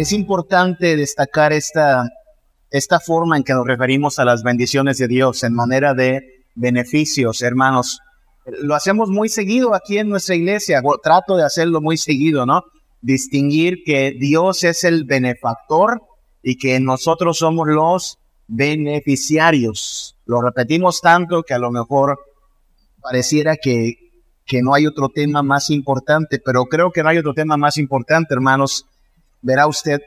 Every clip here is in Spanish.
es importante destacar esta, esta forma en que nos referimos a las bendiciones de Dios en manera de beneficios, hermanos. Lo hacemos muy seguido aquí en nuestra iglesia, trato de hacerlo muy seguido, ¿no? Distinguir que Dios es el benefactor y que nosotros somos los beneficiarios. Lo repetimos tanto que a lo mejor pareciera que, que no hay otro tema más importante, pero creo que no hay otro tema más importante, hermanos. Verá usted,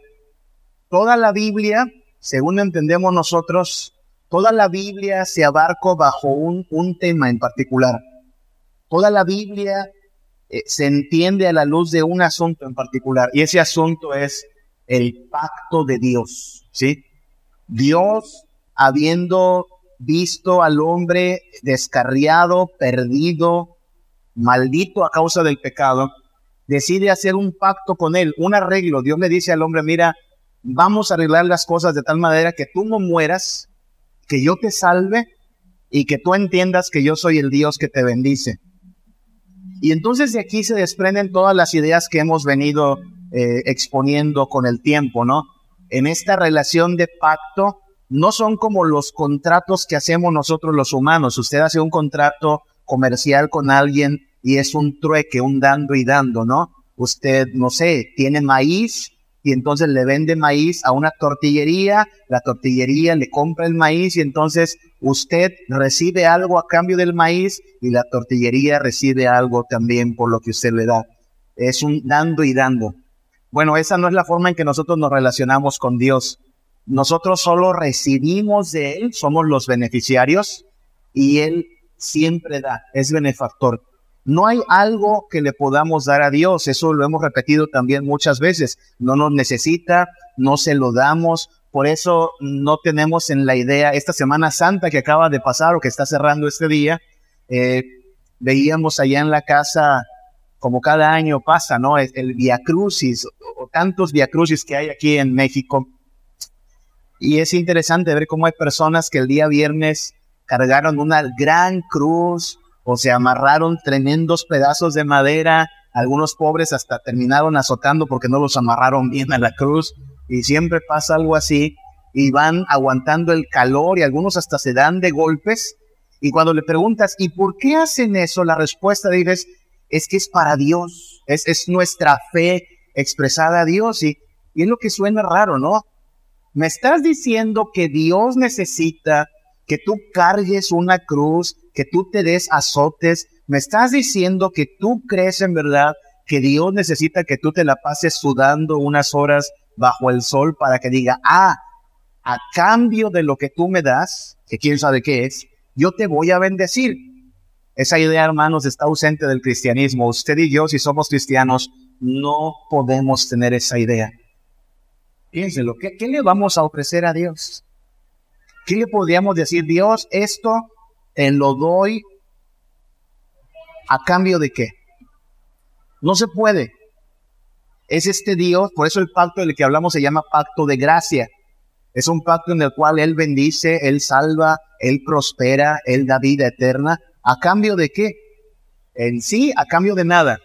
toda la Biblia, según entendemos nosotros, toda la Biblia se abarca bajo un, un tema en particular. Toda la Biblia eh, se entiende a la luz de un asunto en particular, y ese asunto es el pacto de Dios, ¿sí? Dios, habiendo visto al hombre descarriado, perdido, maldito a causa del pecado, decide hacer un pacto con él, un arreglo. Dios le dice al hombre, mira, vamos a arreglar las cosas de tal manera que tú no mueras, que yo te salve y que tú entiendas que yo soy el Dios que te bendice. Y entonces de aquí se desprenden todas las ideas que hemos venido eh, exponiendo con el tiempo, ¿no? En esta relación de pacto, no son como los contratos que hacemos nosotros los humanos. Usted hace un contrato comercial con alguien y es un trueque, un dando y dando, ¿no? Usted, no sé, tiene maíz y entonces le vende maíz a una tortillería, la tortillería le compra el maíz y entonces usted recibe algo a cambio del maíz y la tortillería recibe algo también por lo que usted le da. Es un dando y dando. Bueno, esa no es la forma en que nosotros nos relacionamos con Dios. Nosotros solo recibimos de Él, somos los beneficiarios y Él siempre da, es benefactor. No hay algo que le podamos dar a Dios, eso lo hemos repetido también muchas veces. No nos necesita, no se lo damos, por eso no tenemos en la idea, esta Semana Santa que acaba de pasar o que está cerrando este día, eh, veíamos allá en la casa como cada año pasa, ¿no? El, Via Crucis, o, tantos Via Crucis que hay aquí en México. Y es interesante ver cómo hay personas que el día viernes cargaron una gran cruz o se amarraron tremendos pedazos de madera. Algunos pobres hasta terminaron azotando porque no los amarraron bien a la cruz. Y siempre pasa algo así. Y van aguantando el calor y algunos hasta se dan de golpes. Y cuando le preguntas, ¿y por qué hacen eso? La respuesta dices, es que es para Dios, es, es nuestra fe expresada a Dios y, y es lo que suena raro, ¿no? Me estás diciendo que Dios necesita que tú cargues una cruz, que tú te des azotes. Me estás diciendo que tú crees en verdad que Dios necesita que tú te la pases sudando unas horas bajo el sol para que diga, ah, a cambio de lo que tú me das, que quién sabe qué es, yo te voy a bendecir. Esa idea, hermanos, está ausente del cristianismo. Usted y yo, si somos cristianos, no podemos tener esa idea. Piénselo, ¿qué, ¿qué le vamos a ofrecer a Dios? ¿Qué le podríamos decir? Dios, esto te lo doy a cambio de qué? No se puede. Es este Dios, por eso el pacto del que hablamos se llama pacto de gracia. Es un pacto en el cual Él bendice, Él salva, Él prospera, Él da vida eterna. ¿A cambio de qué? En sí, a cambio de nada.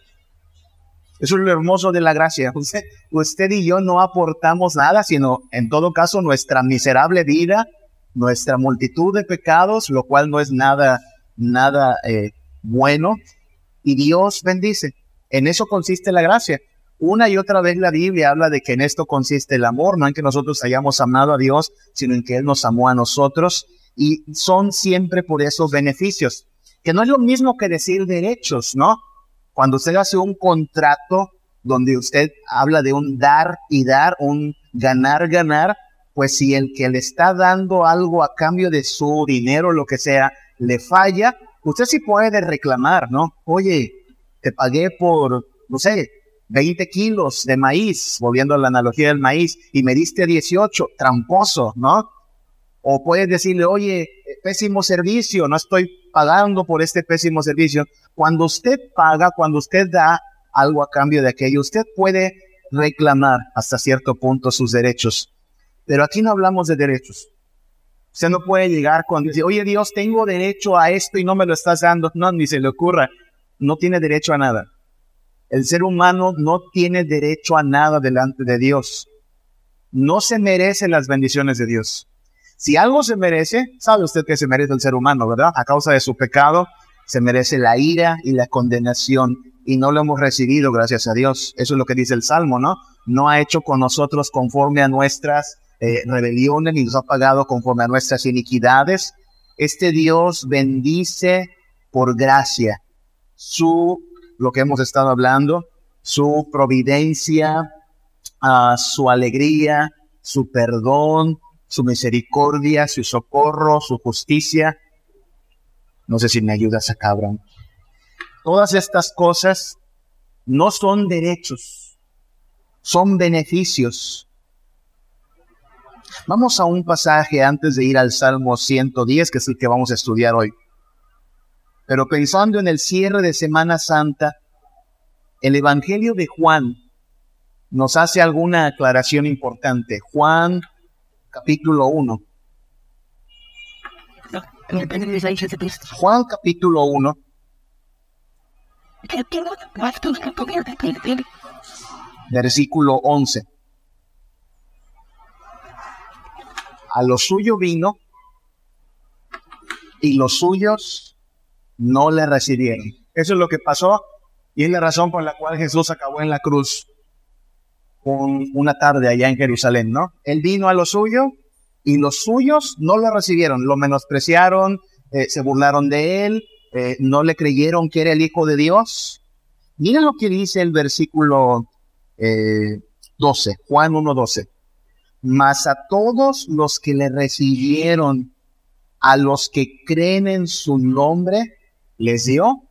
Eso es lo hermoso de la gracia. Usted, usted y yo no aportamos nada, sino en todo caso nuestra miserable vida, nuestra multitud de pecados, lo cual no es nada, nada eh, bueno. Y Dios bendice. En eso consiste la gracia. Una y otra vez la Biblia habla de que en esto consiste el amor, no en que nosotros hayamos amado a Dios, sino en que Él nos amó a nosotros. Y son siempre por esos beneficios que no es lo mismo que decir derechos, ¿no? Cuando usted hace un contrato donde usted habla de un dar y dar, un ganar, ganar, pues si el que le está dando algo a cambio de su dinero, lo que sea, le falla, usted sí puede reclamar, ¿no? Oye, te pagué por, no sé, 20 kilos de maíz, volviendo a la analogía del maíz, y me diste 18, tramposo, ¿no? O puedes decirle, oye, pésimo servicio, no estoy pagando por este pésimo servicio. Cuando usted paga, cuando usted da algo a cambio de aquello, usted puede reclamar hasta cierto punto sus derechos. Pero aquí no hablamos de derechos. Usted no puede llegar cuando dice, oye Dios, tengo derecho a esto y no me lo estás dando. No, ni se le ocurra. No tiene derecho a nada. El ser humano no tiene derecho a nada delante de Dios. no se merece las bendiciones de Dios. Si algo se merece, sabe usted que se merece el ser humano, ¿verdad? A causa de su pecado, se merece la ira y la condenación y no lo hemos recibido, gracias a Dios. Eso es lo que dice el Salmo, ¿no? No ha hecho con nosotros conforme a nuestras eh, rebeliones ni nos ha pagado conforme a nuestras iniquidades. Este Dios bendice por gracia su, lo que hemos estado hablando, su providencia, uh, su alegría, su perdón, su misericordia, su socorro, su justicia. No sé si me ayudas a cabrón. Todas estas cosas no son derechos, son beneficios. Vamos a un pasaje antes de ir al Salmo 110, que es el que vamos a estudiar hoy. Pero pensando en el cierre de Semana Santa, el Evangelio de Juan nos hace alguna aclaración importante. Juan capítulo 1. Juan capítulo 1. Versículo 11. A lo suyo vino y los suyos no le recibieron. Eso es lo que pasó y es la razón por la cual Jesús acabó en la cruz una tarde allá en Jerusalén, ¿no? Él vino a lo suyo y los suyos no lo recibieron, lo menospreciaron, eh, se burlaron de él, eh, no le creyeron que era el Hijo de Dios. Miren lo que dice el versículo 12, eh, Juan 1.12. Mas a todos los que le recibieron, a los que creen en su nombre, les dio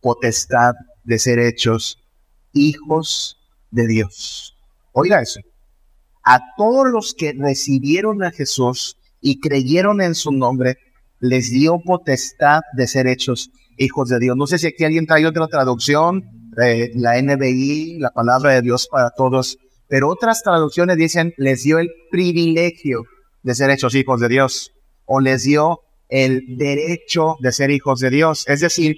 potestad de ser hechos hijos de Dios. Oiga eso. A todos los que recibieron a Jesús y creyeron en su nombre, les dio potestad de ser hechos hijos de Dios. No sé si aquí alguien trae otra traducción, eh, la NBI, la palabra de Dios para todos, pero otras traducciones dicen, les dio el privilegio de ser hechos hijos de Dios, o les dio el derecho de ser hijos de Dios. Es decir,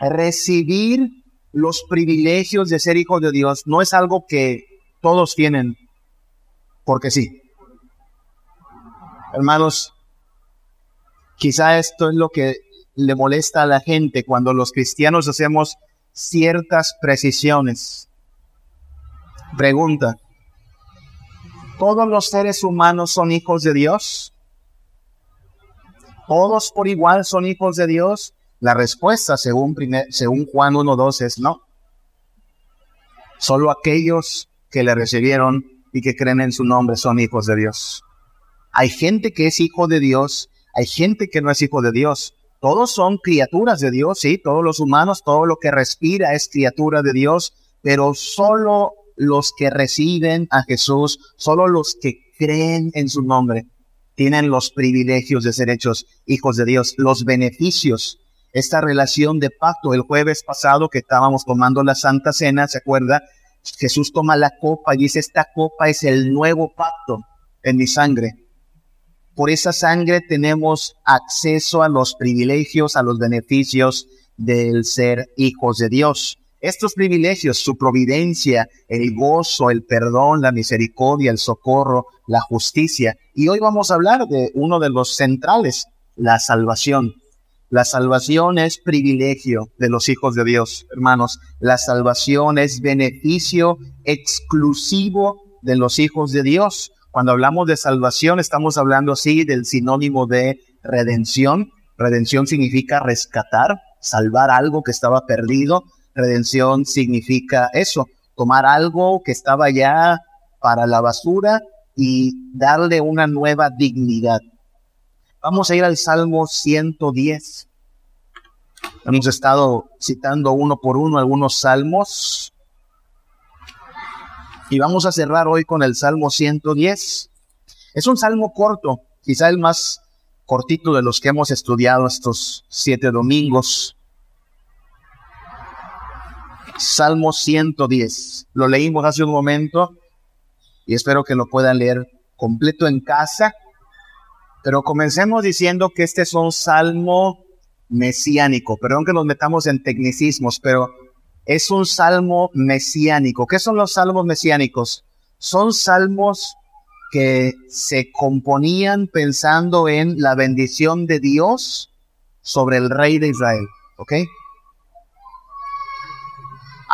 recibir los privilegios de ser hijos de Dios no es algo que todos tienen porque sí. Hermanos, quizá esto es lo que le molesta a la gente cuando los cristianos hacemos ciertas precisiones. Pregunta, ¿todos los seres humanos son hijos de Dios? ¿Todos por igual son hijos de Dios? La respuesta, según, según Juan 1.2, es no. Solo aquellos que le recibieron y que creen en su nombre son hijos de Dios. Hay gente que es hijo de Dios, hay gente que no es hijo de Dios. Todos son criaturas de Dios, sí, todos los humanos, todo lo que respira es criatura de Dios, pero solo los que reciben a Jesús, solo los que creen en su nombre, tienen los privilegios de ser hechos hijos de Dios, los beneficios esta relación de pacto. El jueves pasado que estábamos tomando la Santa Cena, ¿se acuerda? Jesús toma la copa y dice, esta copa es el nuevo pacto en mi sangre. Por esa sangre tenemos acceso a los privilegios, a los beneficios del ser hijos de Dios. Estos privilegios, su providencia, el gozo, el perdón, la misericordia, el socorro, la justicia. Y hoy vamos a hablar de uno de los centrales, la salvación. La salvación es privilegio de los hijos de Dios, hermanos. La salvación es beneficio exclusivo de los hijos de Dios. Cuando hablamos de salvación, estamos hablando así del sinónimo de redención. Redención significa rescatar, salvar algo que estaba perdido. Redención significa eso, tomar algo que estaba ya para la basura y darle una nueva dignidad. Vamos a ir al Salmo 110. Hemos estado citando uno por uno algunos salmos. Y vamos a cerrar hoy con el Salmo 110. Es un salmo corto, quizá el más cortito de los que hemos estudiado estos siete domingos. Salmo 110. Lo leímos hace un momento y espero que lo puedan leer completo en casa pero comencemos diciendo que este es un salmo mesiánico. Perdón que nos metamos en tecnicismos, pero es un salmo mesiánico. ¿Qué son los salmos mesiánicos? son salmos que se componían pensando en la bendición de Dios sobre el rey de Israel. ¿Ok?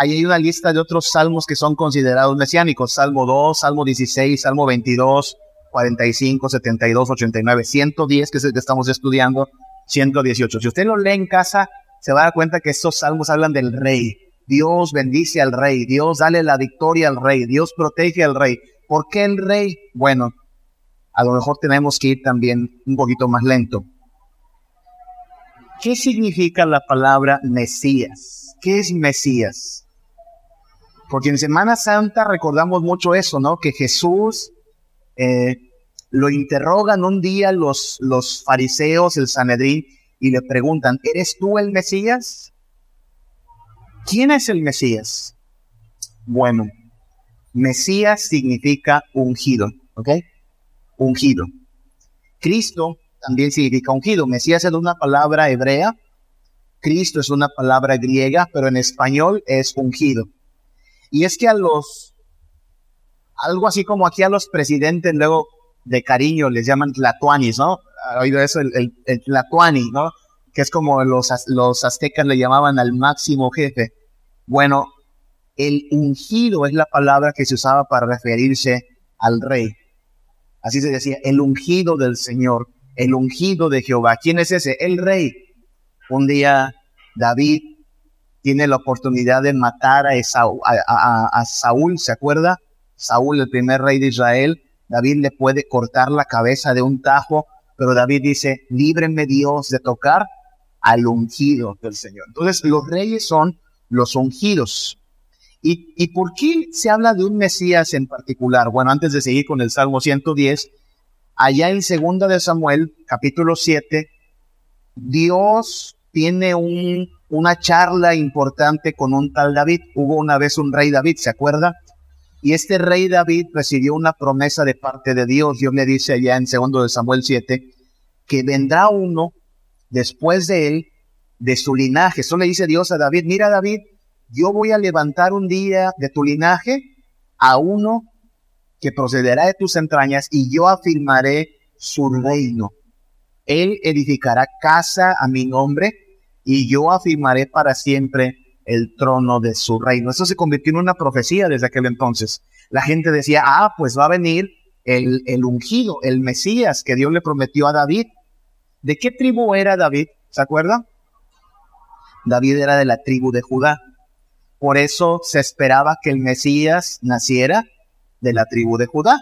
Ahí hay una lista de otros salmos que son considerados mesiánicos. Salmo 2, Salmo 16, Salmo 22, 45, 72, 89, 110, que es el que estamos estudiando, 118. Si usted lo lee en casa, se va a dar cuenta que estos salmos hablan del rey. Dios bendice al rey, Dios dale la victoria al rey, Dios protege al rey. ¿Por qué el rey? Bueno, a lo mejor tenemos que ir también un poquito más lento. ¿Qué significa la palabra Mesías? ¿Qué es Mesías? Porque en Semana Santa recordamos mucho eso, ¿no? Que Jesús eh, lo interrogan un día los, los fariseos, el Sanedrín, y le preguntan, ¿eres tú el Mesías? ¿Quién es el Mesías? Bueno, Mesías significa ungido, ¿ok? Ungido. Cristo también significa ungido. Mesías es una palabra hebrea, Cristo es una palabra griega, pero en español es ungido. Y es que a los, algo así como aquí a los presidentes luego de cariño les llaman tlatuanis, ¿no? ¿Ha oído eso? El, el, tlatuani, ¿no? Que es como los, los aztecas le llamaban al máximo jefe. Bueno, el ungido es la palabra que se usaba para referirse al rey. Así se decía, el ungido del Señor, el ungido de Jehová. ¿Quién es ese? El rey. Un día David tiene la oportunidad de matar a, Saúl, ¿se acuerda? Saúl, el primer rey de Israel, David le puede cortar la cabeza de un tajo, pero David dice, líbreme Dios de tocar al ungido del Señor. Entonces, los reyes son los ungidos. ¿Y, ¿Y por qué se habla de un Mesías en particular? Bueno, antes de seguir con el Salmo 110, allá en segunda de Samuel, capítulo 7, Dios tiene un, una charla importante con un tal David. Hubo una vez un rey David, ¿se acuerda? Y este rey David recibió una promesa de parte de Dios. Dios le dice allá en segundo de Samuel 7 que vendrá uno después de él de su linaje. Eso le dice Dios a David, mira David, yo voy a levantar un día de tu linaje a uno que procederá de tus entrañas y yo afirmaré su reino. Él edificará casa a mi nombre y yo afirmaré para siempre el trono de su reino. Eso se convirtió en una profecía desde aquel entonces. La gente decía, ah, pues va a venir el, el ungido, el Mesías que Dios le prometió a David. ¿De qué tribu era David? ¿Se acuerda? David era de la tribu de Judá. Por eso se esperaba que el Mesías naciera de la tribu de Judá.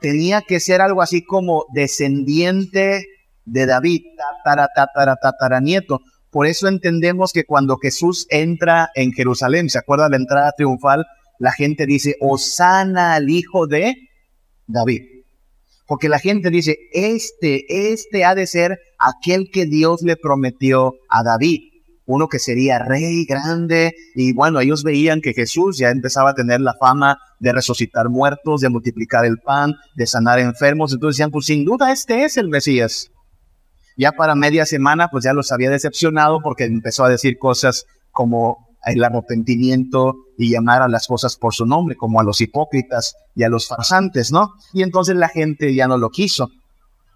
Tenía que ser algo así como descendiente de David, tatara, tatara, tatara, nieto. Por eso entendemos que cuando Jesús entra en Jerusalén, ¿se acuerda la entrada triunfal? La gente dice, Osana al hijo de David. Porque la gente dice, este, este ha de ser aquel que Dios le prometió a David. Uno que sería rey grande. Y bueno, ellos veían que Jesús ya empezaba a tener la fama de resucitar muertos, de multiplicar el pan, de sanar enfermos. Entonces decían, pues sin duda este es el Mesías. Ya para media semana, pues ya los había decepcionado porque empezó a decir cosas como el arrepentimiento y llamar a las cosas por su nombre, como a los hipócritas y a los farsantes, ¿no? Y entonces la gente ya no lo quiso.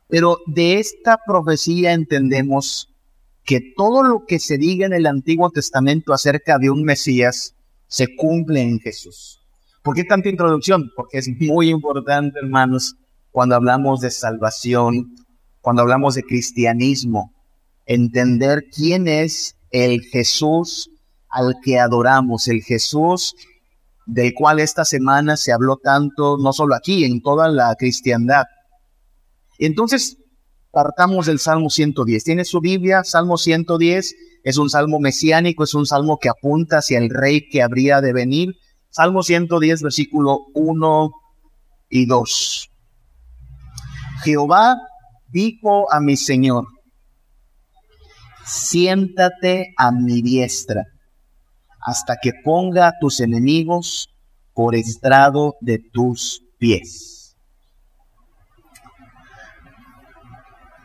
Pero de esta profecía entendemos que todo lo que se diga en el Antiguo Testamento acerca de un Mesías se cumple en Jesús. ¿Por qué tanta introducción? Porque es muy importante, hermanos, cuando hablamos de salvación, cuando hablamos de cristianismo, entender quién es el Jesús al que adoramos, el Jesús del cual esta semana se habló tanto, no solo aquí, en toda la cristiandad. Entonces, partamos del Salmo 110. ¿Tiene su Biblia? Salmo 110 es un salmo mesiánico, es un salmo que apunta hacia el rey que habría de venir. Salmo 110, versículo 1 y 2. Jehová dijo a mi Señor, siéntate a mi diestra hasta que ponga a tus enemigos por estrado de tus pies.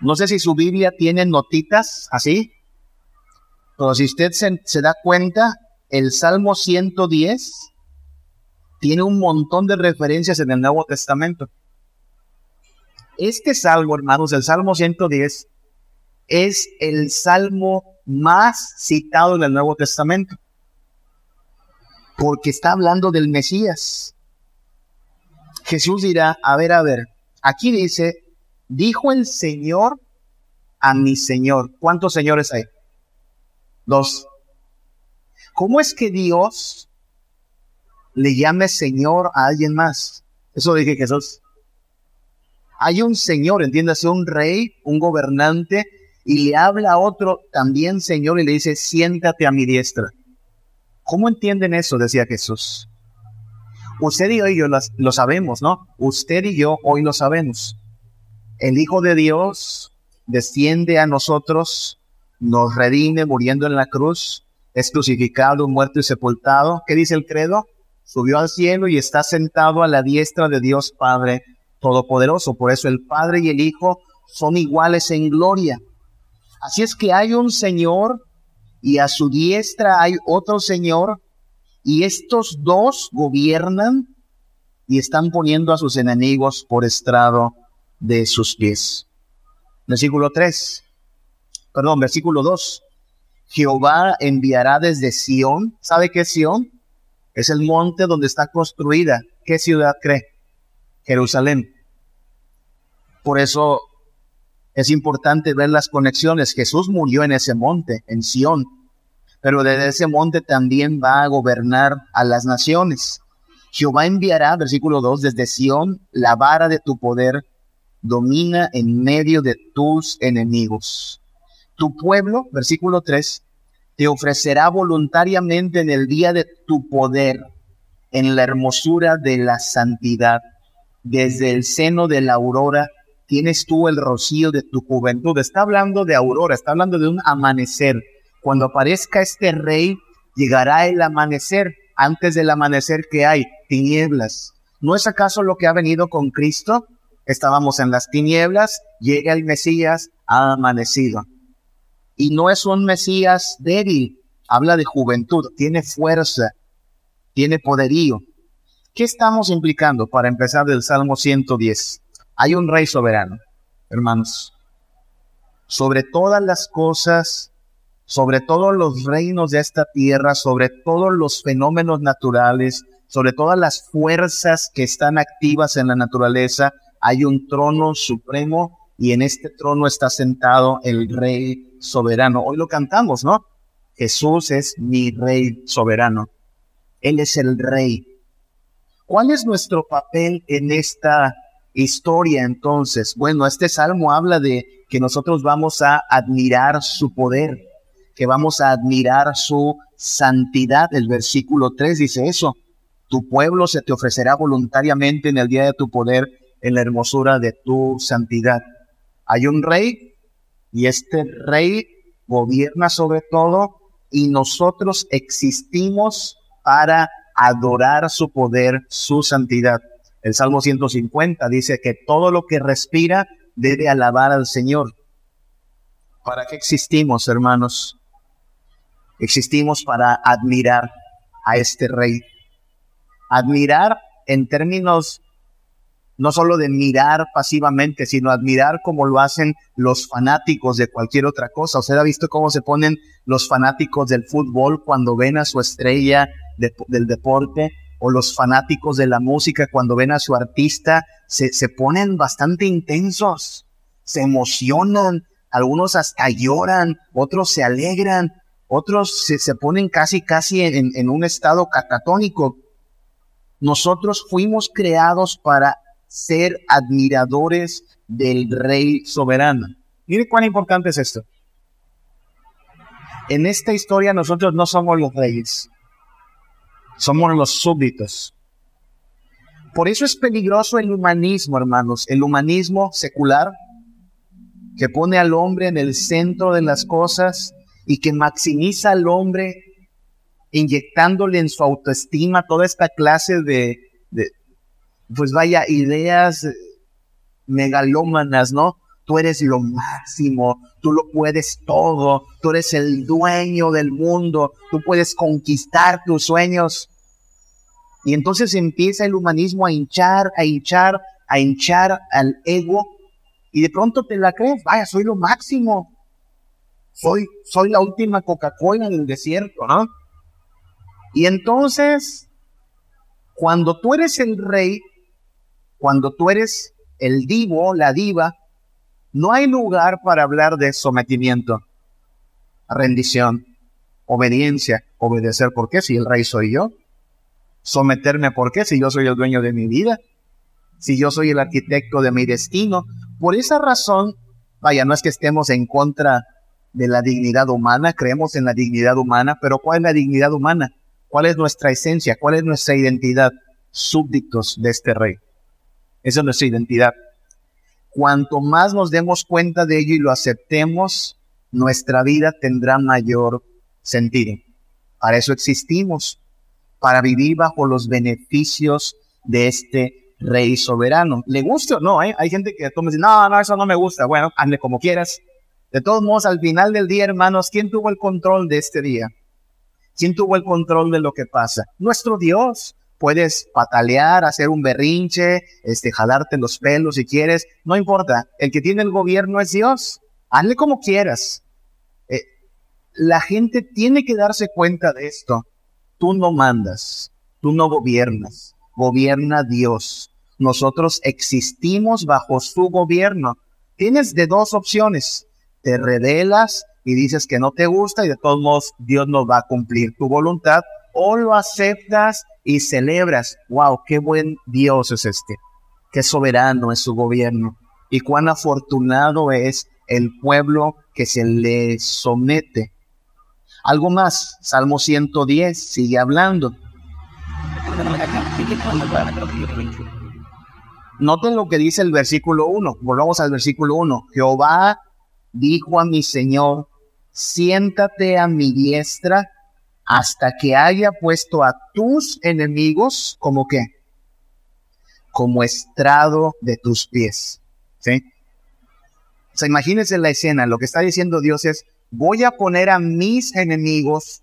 No sé si su Biblia tiene notitas así, pero si usted se, da cuenta, el Salmo 110 tiene un montón de referencias en el Nuevo Testamento. Este salmo, hermanos, el Salmo 110, es el salmo más citado en el Nuevo Testamento, porque está hablando del Mesías. Jesús dirá, a ver, a ver, aquí dice, dijo el Señor a mi Señor. ¿Cuántos señores hay? Dos. ¿Cómo es que Dios le llame Señor a alguien más? Eso dije Jesús. Hay un Señor, entiéndase, un rey, un gobernante, y le habla a otro también Señor y le dice, siéntate a mi diestra. ¿Cómo entienden eso? Decía Jesús. Usted y yo lo sabemos, ¿no? Usted y yo hoy lo sabemos. El Hijo de Dios desciende a nosotros, nos redime muriendo en la cruz, es crucificado, muerto y sepultado. ¿Qué dice el credo? Subió al cielo y está sentado a la diestra de Dios Padre Todopoderoso. Por eso el Padre y el Hijo son iguales en gloria. Así es que hay un Señor y a su diestra hay otro Señor y estos dos gobiernan y están poniendo a sus enemigos por estrado de sus pies. Versículo 3, perdón, versículo 2. Jehová enviará desde Sión. ¿Sabe qué es Sión? Es el monte donde está construida. ¿Qué ciudad cree? Jerusalén. Por eso es importante ver las conexiones. Jesús murió en ese monte, en Sión, pero desde ese monte también va a gobernar a las naciones. Jehová enviará, versículo 2, desde Sión, la vara de tu poder domina en medio de tus enemigos. Tu pueblo, versículo 3, te ofrecerá voluntariamente en el día de tu poder, en la hermosura de la santidad. Desde el seno de la aurora tienes tú el rocío de tu juventud. Está hablando de aurora, está hablando de un amanecer. Cuando aparezca este rey, llegará el amanecer. Antes del amanecer que hay, tinieblas. ¿No es acaso lo que ha venido con Cristo? Estábamos en las tinieblas, llega el Mesías, ha amanecido. Y no es un Mesías débil, habla de juventud, tiene fuerza, tiene poderío. ¿Qué estamos implicando para empezar del Salmo 110? Hay un rey soberano, hermanos. Sobre todas las cosas, sobre todos los reinos de esta tierra, sobre todos los fenómenos naturales, sobre todas las fuerzas que están activas en la naturaleza, hay un trono supremo y en este trono está sentado el rey soberano. Hoy lo cantamos, ¿no? Jesús es mi rey soberano. Él es el rey. ¿Cuál es nuestro papel en esta historia entonces? Bueno, este salmo habla de que nosotros vamos a admirar su poder, que vamos a admirar su santidad. El versículo 3 dice eso. Tu pueblo se te ofrecerá voluntariamente en el día de tu poder, en la hermosura de tu santidad. Hay un rey y este rey gobierna sobre todo y nosotros existimos para adorar su poder, su santidad. El Salmo 150 dice que todo lo que respira debe alabar al Señor. ¿Para qué existimos, hermanos? Existimos para admirar a este rey. Admirar en términos no solo de mirar pasivamente, sino admirar como lo hacen los fanáticos de cualquier otra cosa. Usted ha visto cómo se ponen los fanáticos del fútbol cuando ven a su estrella del deporte o los fanáticos de la música cuando ven a su artista, se, se ponen bastante intensos, se emocionan, algunos hasta lloran, otros se alegran, otros se, se ponen casi, casi en, en un estado catatónico. Nosotros fuimos creados para ser admiradores del rey soberano. Mire cuán importante es esto. En esta historia nosotros no somos los reyes, somos los súbditos. Por eso es peligroso el humanismo, hermanos, el humanismo secular que pone al hombre en el centro de las cosas y que maximiza al hombre inyectándole en su autoestima toda esta clase de, pues vaya, ideas megalómanas, ¿no? Tú eres lo máximo, tú lo puedes todo, tú eres el dueño del mundo, tú puedes conquistar tus sueños. Y entonces empieza el humanismo a hinchar, a hinchar, a hinchar al ego. Y de pronto te la crees, vaya, soy lo máximo. Soy, soy la última Coca-Cola del desierto, ¿no? Y entonces, cuando tú eres el rey, cuando tú eres el divo, la diva, no hay lugar para hablar de sometimiento, rendición, obediencia, obedecer. ¿Por qué? Si el rey soy yo. Someterme, ¿por qué? Si yo soy el dueño de mi vida. Si yo soy el arquitecto de mi destino. Por esa razón, vaya, no es que estemos en contra de la dignidad humana, creemos en la dignidad humana, pero ¿cuál es la dignidad humana? ¿Cuál es nuestra esencia? ¿Cuál es nuestra identidad? Súbditos de este rey. Esa es nuestra identidad. Cuanto más nos demos cuenta de ello y lo aceptemos, nuestra vida tendrá mayor sentido. Para eso existimos, para vivir bajo los beneficios de este rey soberano. ¿Le gusta o no? Eh? Hay gente que toma dice, no, no, eso no me gusta. Bueno, hazle como quieras. De todos modos, al final del día, hermanos, ¿quién tuvo el control de este día? ¿Quién tuvo el control de lo que pasa? Nuestro Dios. Puedes patalear, hacer un berrinche, este, jalarte los pelos si quieres, no importa. El que tiene el gobierno es Dios. Hazle como quieras. Eh, la gente tiene que darse cuenta de esto. Tú no mandas, tú no gobiernas, gobierna Dios. Nosotros existimos bajo su gobierno. Tienes de dos opciones. Te revelas y dices que no te gusta y de todos modos Dios no va a cumplir tu voluntad o lo aceptas y celebras, wow, qué buen Dios es este, qué soberano es su gobierno y cuán afortunado es el pueblo que se le somete. Algo más, Salmo 110 sigue hablando. Noten lo que dice el versículo 1. Volvamos al versículo 1. Jehová dijo a mi Señor, siéntate a mi diestra hasta que haya puesto a tus enemigos como qué? Como estrado de tus pies. ¿Sí? O sea, imagínense la escena. Lo que está diciendo Dios es, voy a poner a mis enemigos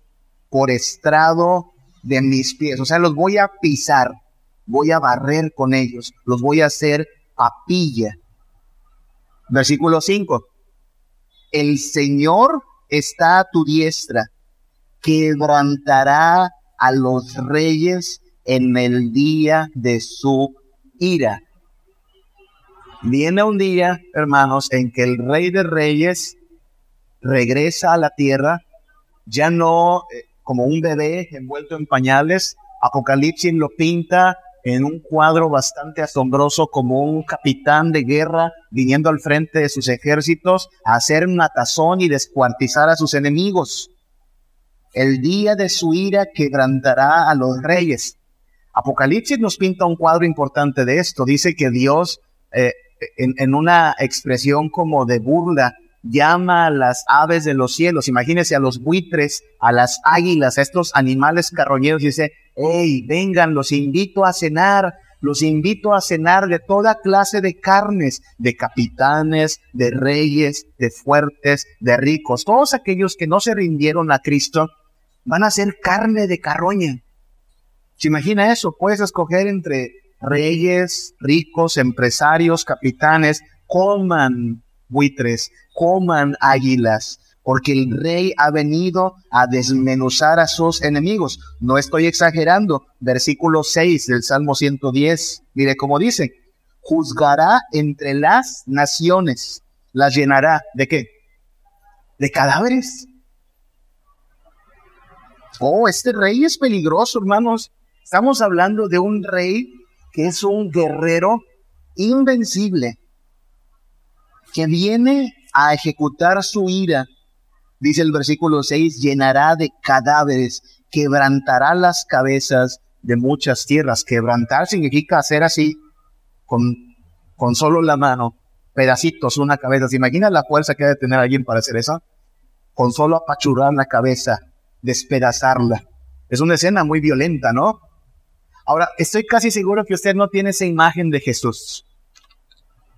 por estrado de mis pies. O sea, los voy a pisar, voy a barrer con ellos, los voy a hacer papilla. Versículo 5. El Señor está a tu diestra quebrantará a los reyes en el día de su ira. Viene un día, hermanos, en que el rey de reyes regresa a la tierra, ya no eh, como un bebé envuelto en pañales. Apocalipsis lo pinta en un cuadro bastante asombroso como un capitán de guerra viniendo al frente de sus ejércitos a hacer matazón y descuartizar a sus enemigos el día de su ira quebrantará a los reyes. Apocalipsis nos pinta un cuadro importante de esto. Dice que Dios, eh, en, una expresión como de burla, llama a las aves de los cielos. Imagínense a los buitres, a las águilas, a estos animales carroñeros. Dice, hey, vengan, los invito a cenar. Los invito a cenar de toda clase de carnes, de capitanes, de reyes, de fuertes, de ricos. Todos aquellos que no se rindieron a Cristo van a ser carne de carroña. ¿Se imagina eso? Puedes escoger entre reyes, ricos, empresarios, capitanes, coman buitres, coman águilas, porque el rey ha venido a desmenuzar a sus enemigos. No estoy exagerando. Versículo 6 del Salmo 110. Mire cómo dice, juzgará entre las naciones, las llenará de qué? De cadáveres Oh, este rey es peligroso, hermanos. Estamos hablando de un rey que es un guerrero invencible, que viene a ejecutar su ira. Dice el versículo 6, llenará de cadáveres, quebrantará las cabezas de muchas tierras. Quebrantar significa hacer así, con, con solo la mano, pedacitos, una cabeza. ¿Se imagina la fuerza que debe tener alguien para hacer eso? Con solo apachurar la cabeza despedazarla. Es una escena muy violenta, ¿no? Ahora, estoy casi seguro que usted no tiene esa imagen de Jesús.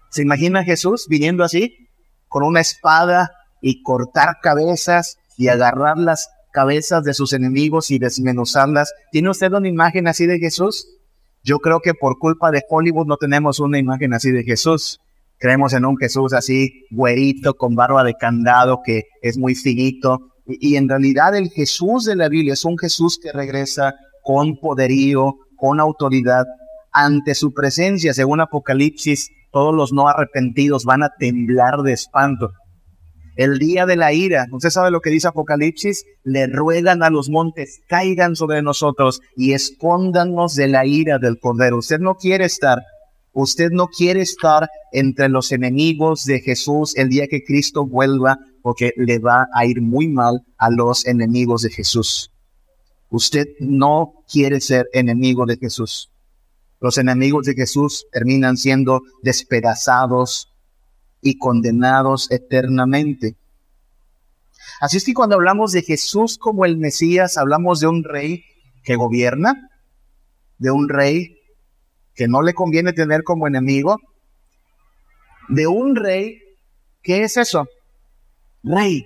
¿Se imagina Jesús viniendo así, con una espada y cortar cabezas y agarrarlas cabezas de sus enemigos y desmenuzarlas. ¿Tiene usted una imagen así de Jesús? Yo creo que por culpa de Hollywood no tenemos una imagen así de Jesús. Creemos en un Jesús así, güerito, con barba de candado, que es muy finito. Y, en realidad el Jesús de la Biblia es un Jesús que regresa con poderío, con autoridad. Ante su presencia, según Apocalipsis, todos los no arrepentidos van a temblar de espanto el día de la ira. Usted sabe lo que dice Apocalipsis, le ruegan a los montes, caigan sobre nosotros y escóndanos de la ira del Cordero. Usted no quiere estar, usted no quiere estar entre los enemigos de Jesús el día que Cristo vuelva, porque le va a ir muy mal a los enemigos de Jesús. Usted no quiere ser enemigo de Jesús. Los enemigos de Jesús terminan siendo despedazados, y condenados eternamente. Así es que cuando hablamos de Jesús como el Mesías, hablamos de un rey que gobierna, de un rey que no le conviene tener como enemigo, de un rey, ¿qué es eso? Rey.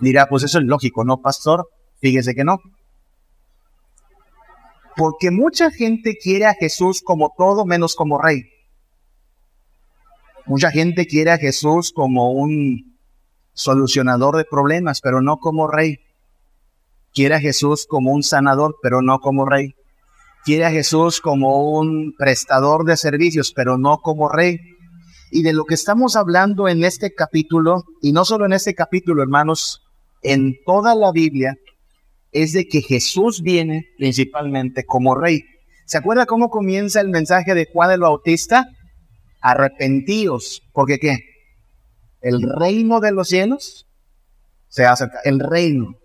Dirá, pues eso es lógico, ¿no, pastor? Fíjese que no. Porque mucha gente quiere a Jesús como todo menos como rey. Mucha gente quiere a Jesús como un solucionador de problemas, pero no como rey. Quiere a Jesús como un sanador, pero no como rey. Quiere a Jesús como un prestador de servicios, pero no como rey. Y de lo que estamos hablando en este capítulo, y no solo en este capítulo, hermanos, en toda la Biblia, es de que Jesús viene principalmente como rey. ¿Se acuerda cómo comienza el mensaje de Juan el Bautista? arrepentidos, porque qué? El reino de los cielos se acerca, el reino.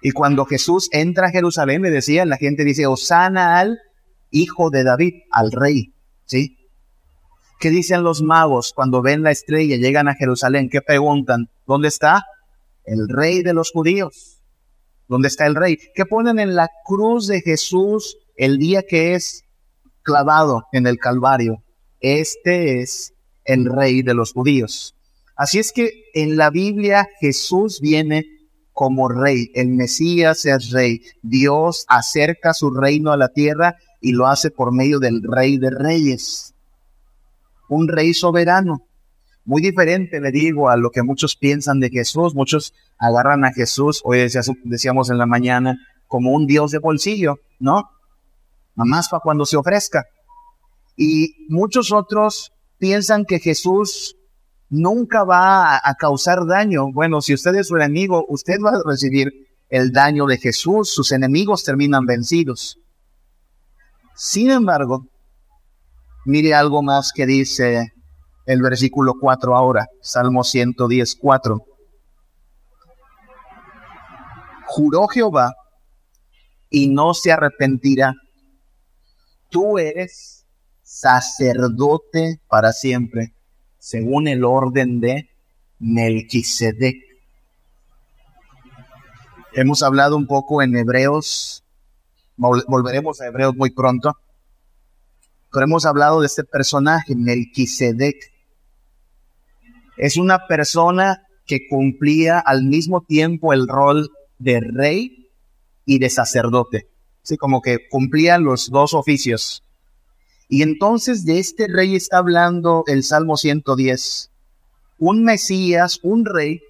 Y cuando Jesús entra a Jerusalén, le decía, la gente dice, Osana al hijo de David, al rey, ¿sí? ¿Qué dicen los magos cuando ven la estrella, llegan a Jerusalén? ¿Qué preguntan? ¿Dónde está el rey de los judíos? ¿Dónde está el rey? ¿Qué ponen en la cruz de Jesús el día que es clavado en el Calvario? este es el rey de los judíos. Así es que en la Biblia Jesús viene como rey, el Mesías es rey, Dios acerca su reino a la tierra y lo hace por medio del rey de reyes, un rey soberano. Muy diferente, le digo, a lo que muchos piensan de Jesús. Muchos agarran a Jesús, hoy decíamos en la mañana, como un Dios de bolsillo, ¿no? Nada más para cuando se ofrezca. Y muchos otros piensan que Jesús nunca va a, causar daño. Bueno, si usted es su enemigo, usted va a recibir el daño de Jesús. Sus enemigos terminan vencidos. Sin embargo, mire algo más que dice el versículo 4 ahora, Salmo 110, 4. Juró Jehová y no se arrepentirá. Tú eres sacerdote para siempre, según el orden de Melquisedec. Hemos hablado un poco en Hebreos, volveremos a Hebreos muy pronto, pero hemos hablado de este personaje, Melquisedec. Es una persona que cumplía al mismo tiempo el rol de rey y de sacerdote. Así como que cumplía los dos oficios. Y entonces de este rey está hablando el Salmo 110. Un Mesías, un rey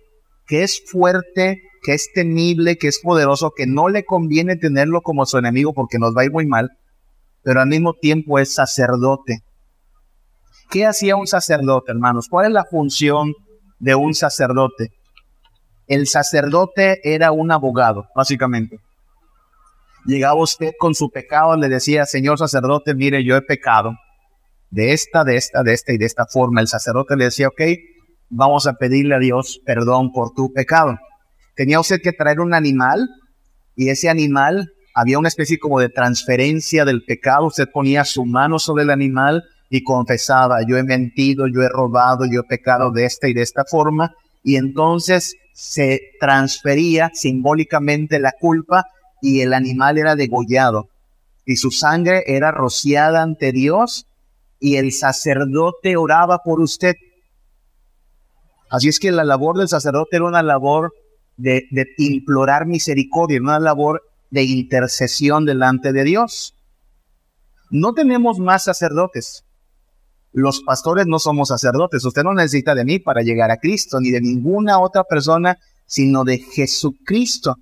que es fuerte, que es temible, que es poderoso, que no le conviene tenerlo como su enemigo porque nos va a ir muy mal, pero al mismo tiempo es sacerdote. ¿Qué hacía un sacerdote, hermanos? ¿Cuál es la función de un sacerdote? El sacerdote era un abogado, básicamente llegaba usted con su pecado, le decía, Señor sacerdote, mire, yo he pecado de esta, de esta, de esta y de esta forma. El sacerdote le decía, ok, vamos a pedirle a Dios perdón por tu pecado. Tenía usted que traer un animal y ese animal había una especie como de transferencia del pecado. Usted ponía su mano sobre el animal y confesaba, yo he mentido, yo he robado, yo he pecado de esta y de esta forma. Y entonces se transfería simbólicamente la culpa y el animal era degollado y su sangre era rociada ante Dios y el sacerdote oraba por usted. Así es que la labor del sacerdote era una labor de, de implorar misericordia, una labor de intercesión delante de Dios. No tenemos más sacerdotes. Los pastores no somos sacerdotes. Usted no necesita de mí para llegar a Cristo, ni de ninguna otra persona, sino de Jesucristo.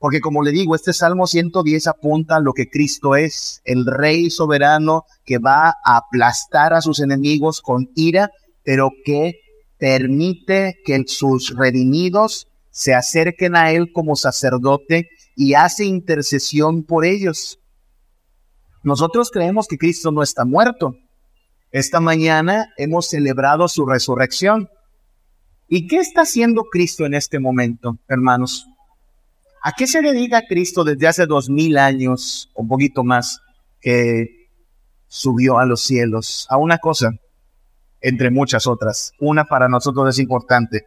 Porque como le digo, este Salmo 110 apunta a lo que Cristo es, el Rey soberano que va a aplastar a sus enemigos con ira, pero que permite que sus redimidos se acerquen a Él como sacerdote y hace intercesión por ellos. Nosotros creemos que Cristo no está muerto. Esta mañana hemos celebrado su resurrección. ¿Y qué está haciendo Cristo en este momento, hermanos? ¿A qué se dedica Cristo desde hace dos mil años, un poquito más, que subió a los cielos? A una cosa, entre muchas otras. Una para nosotros es importante,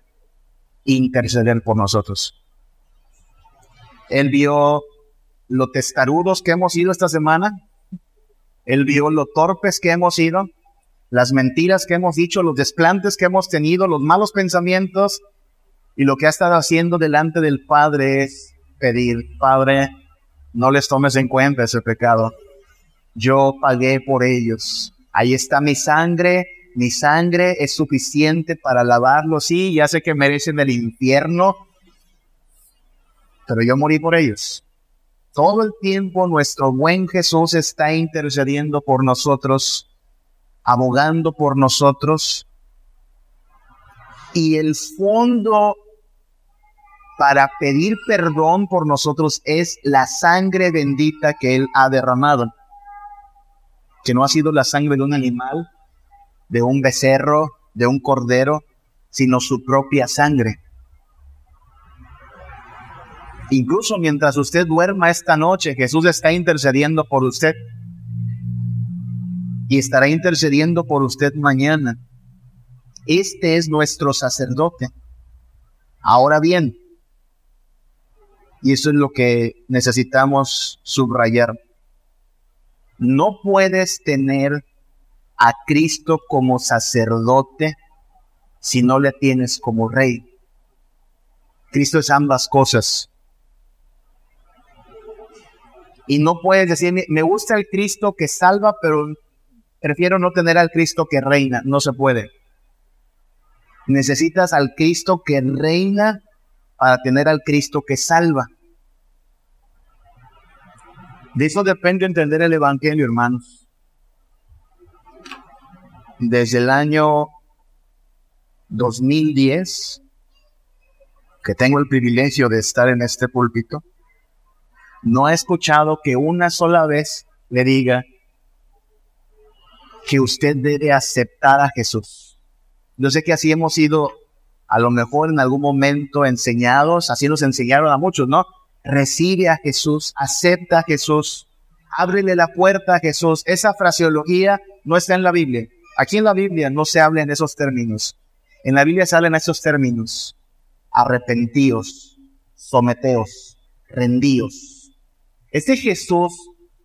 interceder por nosotros. Él vio lo testarudos que hemos sido esta semana. Él vio lo torpes que hemos sido, las mentiras que hemos dicho, los desplantes que hemos tenido, los malos pensamientos. Y lo que ha estado haciendo delante del Padre es pedir, Padre, no les tomes en cuenta ese pecado. Yo pagué por ellos. Ahí está mi sangre. Mi sangre es suficiente para lavarlos. Sí, ya sé que merecen el infierno, pero yo morí por ellos. Todo el tiempo nuestro buen Jesús está intercediendo por nosotros, abogando por nosotros. Y el fondo para pedir perdón por nosotros es la sangre bendita que Él ha derramado. Que no ha sido la sangre de un animal, de un becerro, de un cordero, sino su propia sangre. Incluso mientras usted duerma esta noche, Jesús está intercediendo por usted. Y estará intercediendo por usted mañana. Este es nuestro sacerdote. Ahora bien, y eso es lo que necesitamos subrayar. No puedes tener a Cristo como sacerdote si no le tienes como rey. Cristo es ambas cosas. Y no puedes decir, me gusta el Cristo que salva, pero prefiero no tener al Cristo que reina. No se puede. Necesitas al Cristo que reina para tener al Cristo que salva. De eso depende entender el Evangelio, hermanos. Desde el año 2010, que tengo el privilegio de estar en este púlpito, no he escuchado que una sola vez le diga que usted debe aceptar a Jesús. Yo sé que así hemos sido a lo mejor en algún momento enseñados, así nos enseñaron a muchos, ¿no? Recibe a Jesús, acepta a Jesús, ábrele la puerta a Jesús. Esa fraseología no está en la Biblia. Aquí en la Biblia no se habla en esos términos. En la Biblia salen esos términos. Arrepentíos, someteos, rendíos. Este Jesús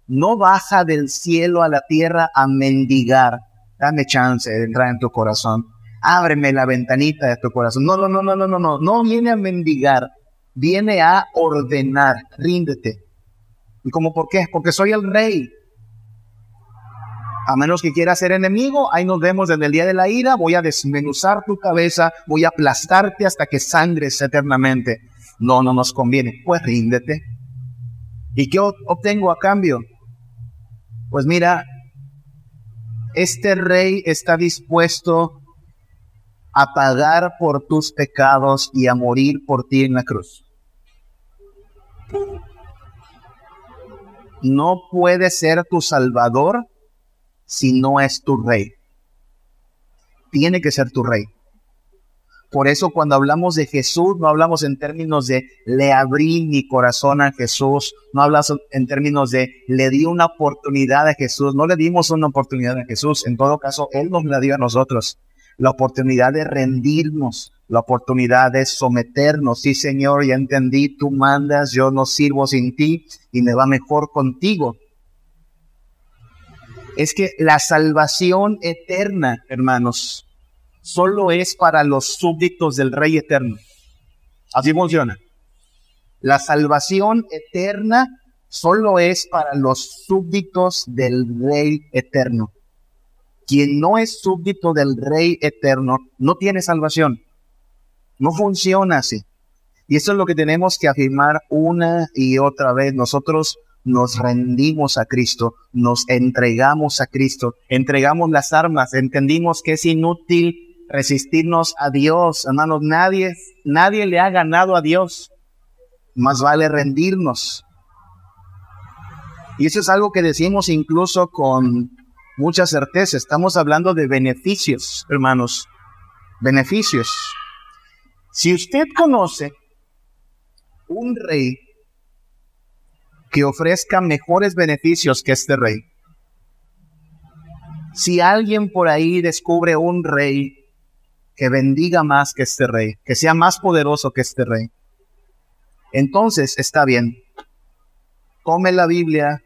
no baja del cielo a la tierra a mendigar. Dame chance de entrar en tu corazón ábreme la ventanita de tu corazón. No, no, no, no, no, no, no, no viene a mendigar, viene a ordenar, ríndete. ¿Y cómo por qué? Porque soy el rey. A menos que quieras ser enemigo, ahí nos vemos desde el día de la ira, voy a desmenuzar tu cabeza, voy a aplastarte hasta que sangres eternamente. No, no nos conviene. Pues ríndete. ¿Y qué obtengo a cambio? Pues mira, este rey está dispuesto a pagar por tus pecados y a morir por ti en la cruz. No puede ser tu salvador si no es tu rey. Tiene que ser tu rey. Por eso cuando hablamos de Jesús, no hablamos en términos de le abrí mi corazón a Jesús, no hablamos en términos de le di una oportunidad a Jesús, no le dimos una oportunidad a Jesús, en todo caso, Él nos la dio a nosotros la oportunidad de rendirnos, la oportunidad de someternos. Sí, Señor, ya entendí, tú mandas, yo no sirvo sin ti y me va mejor contigo. Es que la salvación eterna, hermanos, solo es para los súbditos del Rey eterno. Así funciona. La salvación eterna solo es para los súbditos del Rey eterno. Quien no es súbdito del Rey eterno no tiene salvación. No funciona así. Y eso es lo que tenemos que afirmar una y otra vez. Nosotros nos rendimos a Cristo, nos entregamos a Cristo, entregamos las armas, entendimos que es inútil resistirnos a Dios. Hermanos, nadie, nadie le ha ganado a Dios. Más vale rendirnos. Y eso es algo que decimos incluso con mucha certeza. Estamos hablando de beneficios, hermanos. Beneficios. Si usted conoce un rey que ofrezca mejores beneficios que este rey, si alguien por ahí descubre un rey que bendiga más que este rey, que sea más poderoso que este rey, entonces está bien. Tome la Biblia,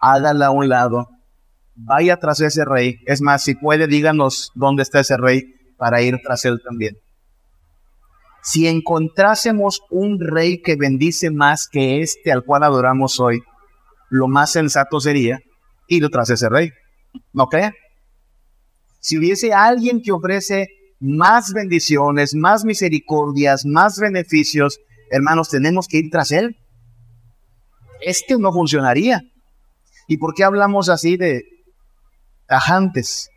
hágala a un lado, vaya tras ese rey. Es más, si puede, díganos dónde está ese rey para ir tras él también. Si encontrásemos un rey que bendice más que este al cual adoramos hoy, lo más sensato sería ir tras ese rey. ¿No cree? Si hubiese alguien que ofrece más bendiciones, más misericordias, más beneficios, hermanos, tenemos que ir tras él. Este no funcionaría. ¿Y por qué hablamos así de tajantes?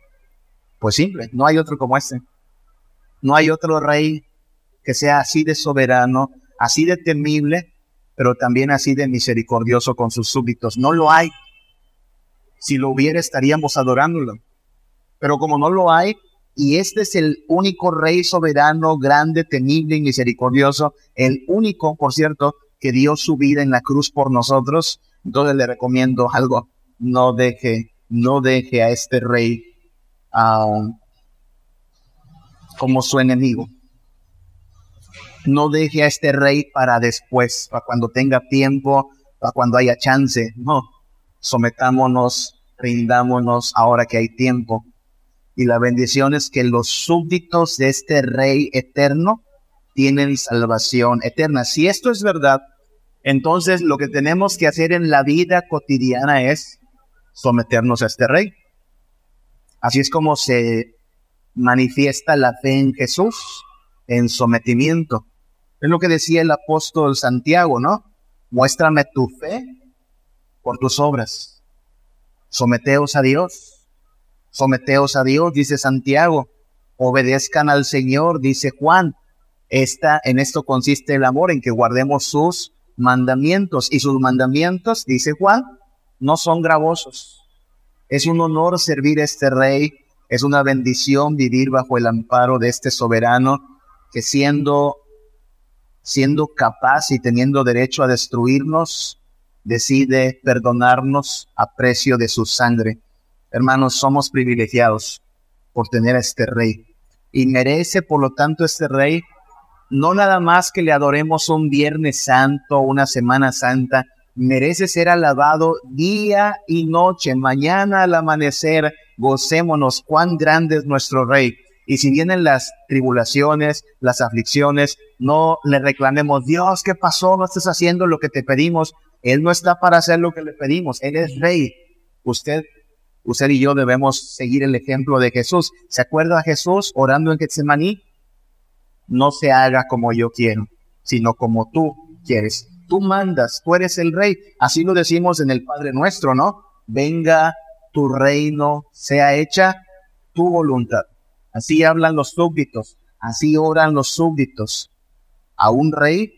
Pues simple, no hay otro como este. No hay otro rey que sea así de soberano, así de temible, pero también así de misericordioso con sus súbditos. No lo hay. Si lo hubiera, estaríamos adorándolo. Pero como no lo hay, y este es el único rey soberano, grande, temible y misericordioso, el único, por cierto, que dio su vida en la cruz por nosotros, entonces le recomiendo algo, no deje, no deje a este rey um, como su enemigo. No deje a este rey para después, para cuando tenga tiempo, para cuando haya chance. No, sometámonos, rindámonos ahora que hay tiempo. Y la bendición es que los súbditos de este rey eterno tienen salvación eterna. Si esto es verdad, entonces lo que tenemos que hacer en la vida cotidiana es someternos a este rey. Así es como se manifiesta la fe en Jesús, en sometimiento. Es lo que decía el apóstol Santiago, ¿no? Muéstrame tu fe por tus obras. Someteos a Dios. Someteos a Dios, dice Santiago. Obedezcan al Señor, dice Juan. Esta, en esto consiste el amor, en que guardemos sus mandamientos. Y sus mandamientos, dice Juan, no son gravosos. Es un honor servir a este rey, es una bendición vivir bajo el amparo de este soberano que siendo, siendo capaz y teniendo derecho a destruirnos, decide perdonarnos a precio de su sangre. Hermanos, somos privilegiados por tener a este rey. Y merece, por lo tanto, este rey no nada más que le adoremos un Viernes Santo, una Semana Santa, merece ser alabado día y noche, mañana al amanecer, gocémonos cuán grande es nuestro Rey. Y si vienen las tribulaciones, las aflicciones, no le reclamemos, Dios, ¿qué pasó? No estás haciendo lo que te pedimos. Él no está para hacer lo que le pedimos. Él es Rey. Usted, usted y yo debemos seguir el ejemplo de Jesús. ¿Se acuerda Jesús orando en Getsemaní? no se haga como yo quiero, sino como tú quieres. Tú mandas, tú eres el rey. Así lo decimos en el Padre nuestro, ¿no? Venga tu reino, sea hecha tu voluntad. Así hablan los súbditos, así oran los súbditos a un rey,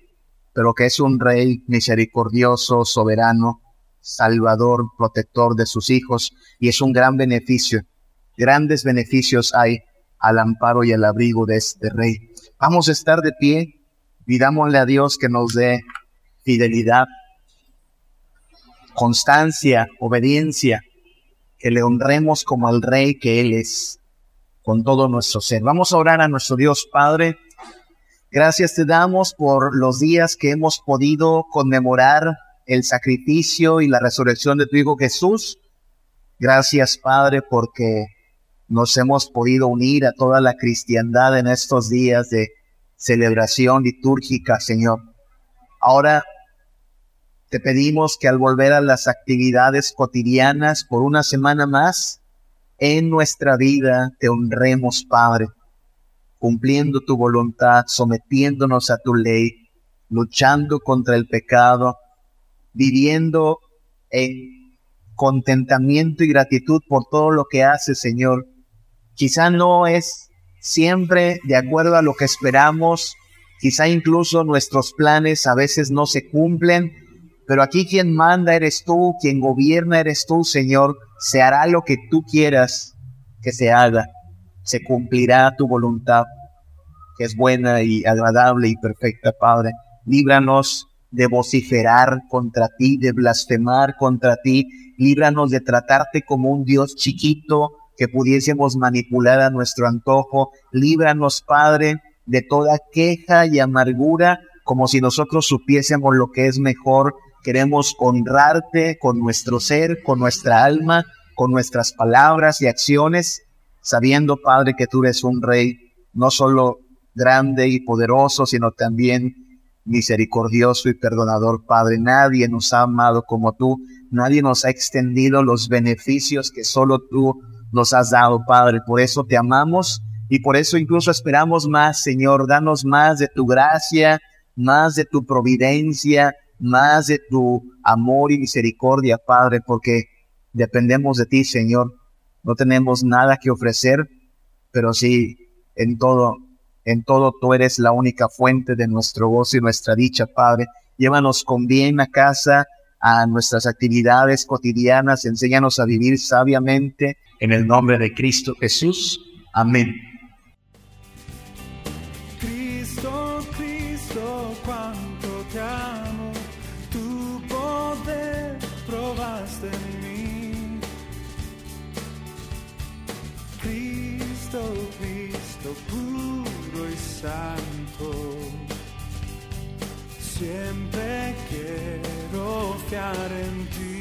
pero que es un rey misericordioso, soberano, salvador, protector de sus hijos, y es un gran beneficio. Grandes beneficios hay al amparo y al abrigo de este rey. Vamos a estar de pie, pidámosle a Dios que nos dé fidelidad, constancia, obediencia, que le honremos como al Rey que Él es, con todo nuestro ser. Vamos a orar a nuestro Dios Padre. Gracias te damos por los días que hemos podido conmemorar el sacrificio y la resurrección de tu Hijo Jesús. Gracias, Padre, porque nos hemos podido unir a toda la cristiandad en estos días de celebración litúrgica, Señor. Ahora te pedimos que al volver a las actividades cotidianas por una semana más, en nuestra vida te honremos, Padre, cumpliendo tu voluntad, sometiéndonos a tu ley, luchando contra el pecado, viviendo en contentamiento y gratitud por todo lo que hace, Señor. Quizá no es siempre de acuerdo a lo que esperamos, quizá incluso nuestros planes a veces no se cumplen, pero aquí quien manda eres tú, quien gobierna eres tú, Señor. Se hará lo que tú quieras que se haga. Se cumplirá tu voluntad, que es buena y agradable y perfecta, Padre. Líbranos de vociferar contra ti, de blasfemar contra ti. Líbranos de tratarte como un Dios chiquito que pudiésemos manipular a nuestro antojo. Líbranos, Padre, de toda queja y amargura, como si nosotros supiésemos lo que es mejor Queremos honrarte con nuestro ser, con nuestra alma, con nuestras palabras y acciones, sabiendo, Padre, que tú eres un rey no solo grande y poderoso, sino también misericordioso y perdonador, Padre. Nadie nos ha amado como tú, nadie nos ha extendido los beneficios que solo tú nos has dado, Padre. Por eso te amamos y por eso incluso esperamos más, Señor. Danos más de tu gracia, más de tu providencia, más de tu amor y misericordia, Padre, porque dependemos de ti, Señor. No tenemos nada que ofrecer, pero sí, en todo, en todo tú eres la única fuente de nuestro gozo y nuestra dicha, Padre. Llévanos con bien a casa, a nuestras actividades cotidianas, enséñanos a vivir sabiamente en el nombre de Cristo Jesús. Amén. Santo. Siempre quiero fiar en ti.